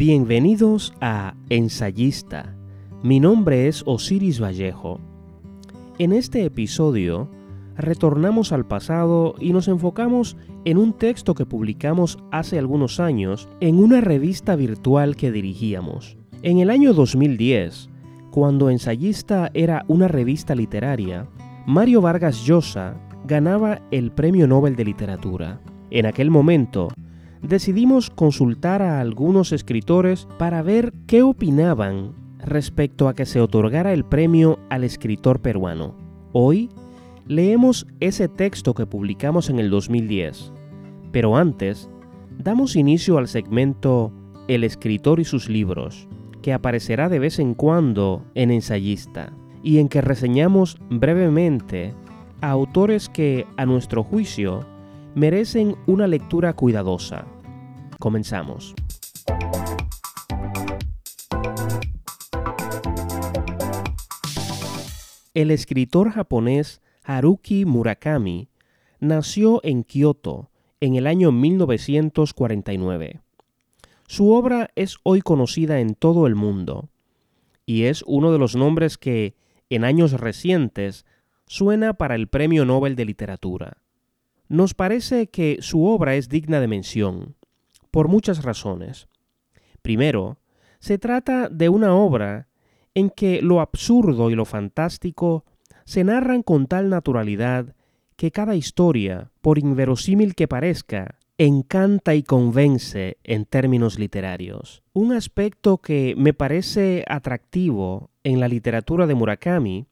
Bienvenidos a Ensayista. Mi nombre es Osiris Vallejo. En este episodio retornamos al pasado y nos enfocamos en un texto que publicamos hace algunos años en una revista virtual que dirigíamos. En el año 2010, cuando Ensayista era una revista literaria, Mario Vargas Llosa ganaba el Premio Nobel de Literatura. En aquel momento, decidimos consultar a algunos escritores para ver qué opinaban respecto a que se otorgara el premio al escritor peruano. Hoy leemos ese texto que publicamos en el 2010, pero antes damos inicio al segmento El escritor y sus libros, que aparecerá de vez en cuando en Ensayista, y en que reseñamos brevemente a autores que, a nuestro juicio, merecen una lectura cuidadosa. Comenzamos. El escritor japonés Haruki Murakami nació en Kioto en el año 1949. Su obra es hoy conocida en todo el mundo y es uno de los nombres que, en años recientes, suena para el Premio Nobel de Literatura. Nos parece que su obra es digna de mención, por muchas razones. Primero, se trata de una obra en que lo absurdo y lo fantástico se narran con tal naturalidad que cada historia, por inverosímil que parezca, encanta y convence en términos literarios. Un aspecto que me parece atractivo en la literatura de Murakami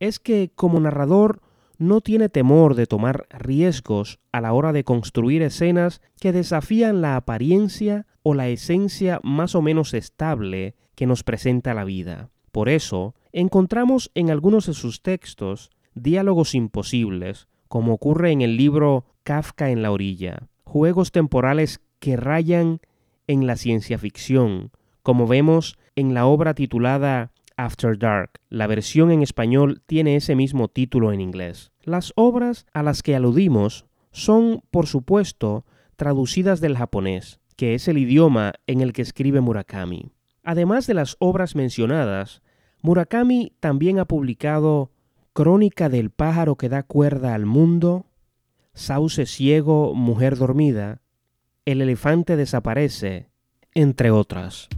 es que como narrador no tiene temor de tomar riesgos a la hora de construir escenas que desafían la apariencia o la esencia más o menos estable que nos presenta la vida. Por eso, encontramos en algunos de sus textos diálogos imposibles, como ocurre en el libro Kafka en la orilla, juegos temporales que rayan en la ciencia ficción, como vemos en la obra titulada After Dark. La versión en español tiene ese mismo título en inglés. Las obras a las que aludimos son, por supuesto, traducidas del japonés, que es el idioma en el que escribe Murakami. Además de las obras mencionadas, Murakami también ha publicado Crónica del pájaro que da cuerda al mundo, Sauce ciego, mujer dormida, El elefante desaparece, entre otras.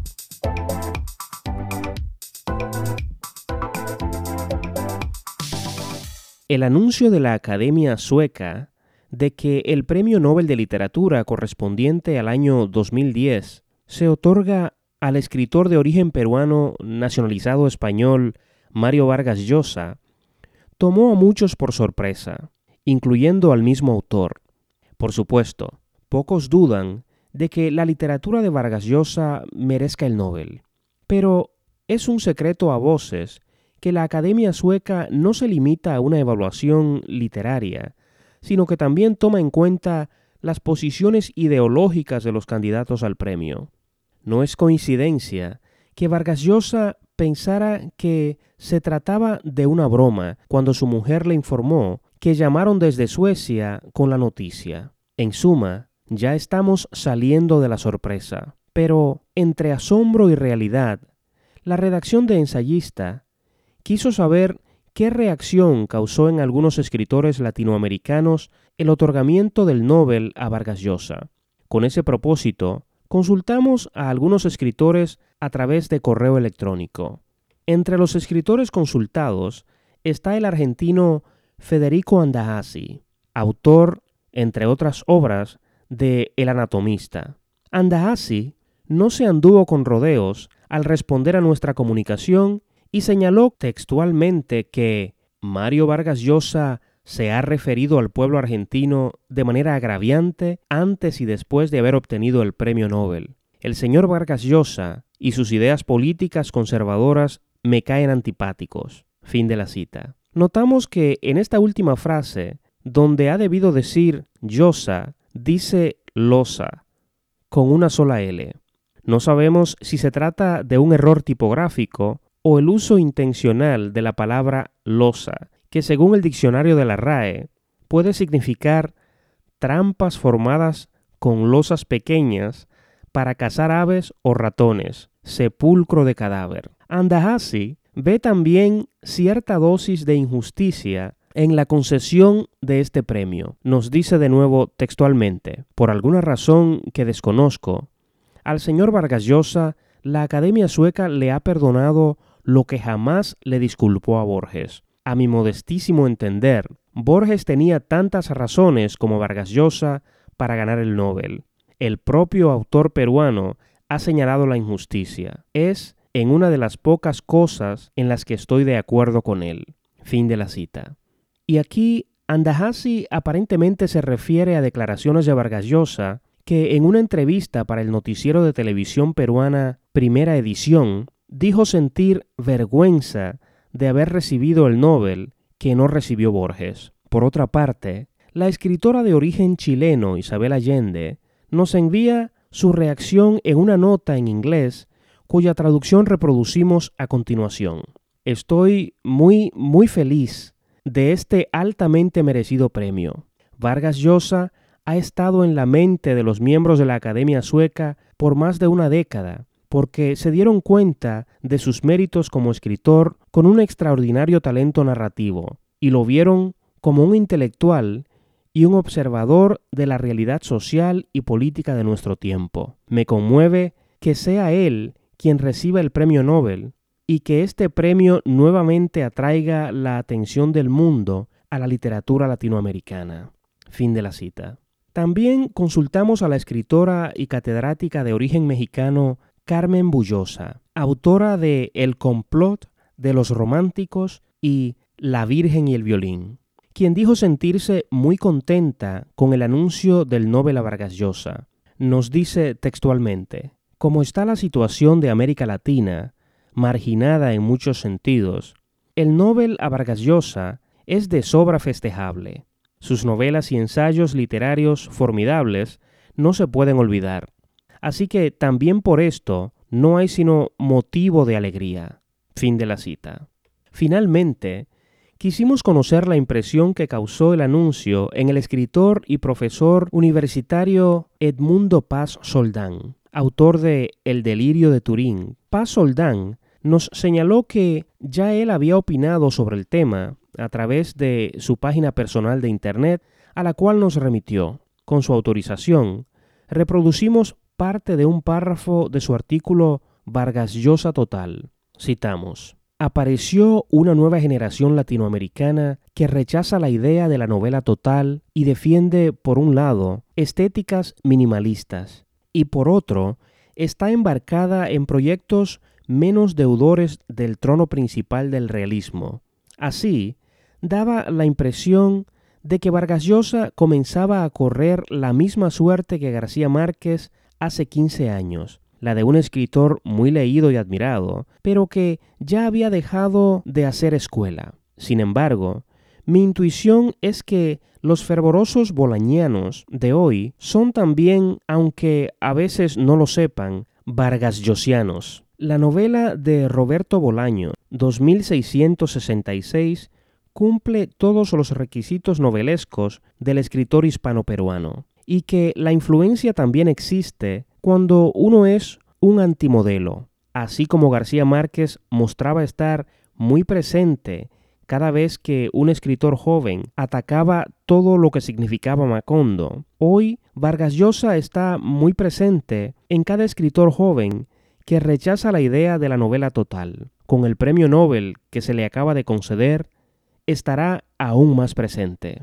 El anuncio de la Academia Sueca de que el Premio Nobel de Literatura correspondiente al año 2010 se otorga al escritor de origen peruano nacionalizado español Mario Vargas Llosa tomó a muchos por sorpresa, incluyendo al mismo autor. Por supuesto, pocos dudan de que la literatura de Vargas Llosa merezca el Nobel, pero es un secreto a voces que la Academia Sueca no se limita a una evaluación literaria, sino que también toma en cuenta las posiciones ideológicas de los candidatos al premio. No es coincidencia que Vargas Llosa pensara que se trataba de una broma cuando su mujer le informó que llamaron desde Suecia con la noticia. En suma, ya estamos saliendo de la sorpresa. Pero entre asombro y realidad, la redacción de ensayista quiso saber qué reacción causó en algunos escritores latinoamericanos el otorgamiento del Nobel a Vargas Llosa. Con ese propósito, consultamos a algunos escritores a través de correo electrónico. Entre los escritores consultados está el argentino Federico Andahasi, autor, entre otras obras, de El anatomista. Andahasi no se anduvo con rodeos al responder a nuestra comunicación y señaló textualmente que Mario Vargas Llosa se ha referido al pueblo argentino de manera agraviante antes y después de haber obtenido el premio Nobel. El señor Vargas Llosa y sus ideas políticas conservadoras me caen antipáticos. Fin de la cita. Notamos que en esta última frase, donde ha debido decir Llosa, dice Losa, con una sola L. No sabemos si se trata de un error tipográfico o el uso intencional de la palabra losa, que según el diccionario de la RAE puede significar trampas formadas con losas pequeñas para cazar aves o ratones, sepulcro de cadáver. Andahasi ve también cierta dosis de injusticia en la concesión de este premio. Nos dice de nuevo textualmente, por alguna razón que desconozco, al señor Vargas Llosa la Academia Sueca le ha perdonado lo que jamás le disculpó a Borges. A mi modestísimo entender, Borges tenía tantas razones como Vargas Llosa para ganar el Nobel. El propio autor peruano ha señalado la injusticia. Es en una de las pocas cosas en las que estoy de acuerdo con él. Fin de la cita. Y aquí Andahasi aparentemente se refiere a declaraciones de Vargas Llosa que en una entrevista para el noticiero de televisión peruana Primera Edición dijo sentir vergüenza de haber recibido el Nobel que no recibió Borges. Por otra parte, la escritora de origen chileno Isabel Allende nos envía su reacción en una nota en inglés cuya traducción reproducimos a continuación. Estoy muy, muy feliz de este altamente merecido premio. Vargas Llosa ha estado en la mente de los miembros de la Academia Sueca por más de una década, porque se dieron cuenta de sus méritos como escritor con un extraordinario talento narrativo, y lo vieron como un intelectual y un observador de la realidad social y política de nuestro tiempo. Me conmueve que sea él quien reciba el premio Nobel y que este premio nuevamente atraiga la atención del mundo a la literatura latinoamericana. Fin de la cita. También consultamos a la escritora y catedrática de origen mexicano Carmen Bullosa, autora de El complot de los románticos y La Virgen y el violín, quien dijo sentirse muy contenta con el anuncio del Nobel a Vargas Llosa. Nos dice textualmente, como está la situación de América Latina, marginada en muchos sentidos, el Nobel a Vargas Llosa es de sobra festejable. Sus novelas y ensayos literarios formidables no se pueden olvidar. Así que también por esto no hay sino motivo de alegría. Fin de la cita. Finalmente, quisimos conocer la impresión que causó el anuncio en el escritor y profesor universitario Edmundo Paz Soldán, autor de El delirio de Turín. Paz Soldán nos señaló que ya él había opinado sobre el tema a través de su página personal de Internet, a la cual nos remitió. Con su autorización, reproducimos parte de un párrafo de su artículo Vargas Llosa Total. Citamos. Apareció una nueva generación latinoamericana que rechaza la idea de la novela total y defiende, por un lado, estéticas minimalistas, y por otro, está embarcada en proyectos menos deudores del trono principal del realismo. Así, daba la impresión de que Vargas Llosa comenzaba a correr la misma suerte que García Márquez hace 15 años, la de un escritor muy leído y admirado, pero que ya había dejado de hacer escuela. Sin embargo, mi intuición es que los fervorosos bolañanos de hoy son también, aunque a veces no lo sepan, Vargas Llosianos. La novela de Roberto Bolaño, 2666, cumple todos los requisitos novelescos del escritor hispano-peruano, y que la influencia también existe cuando uno es un antimodelo, así como García Márquez mostraba estar muy presente cada vez que un escritor joven atacaba todo lo que significaba Macondo. Hoy Vargas Llosa está muy presente en cada escritor joven que rechaza la idea de la novela total. Con el premio Nobel que se le acaba de conceder, estará aún más presente.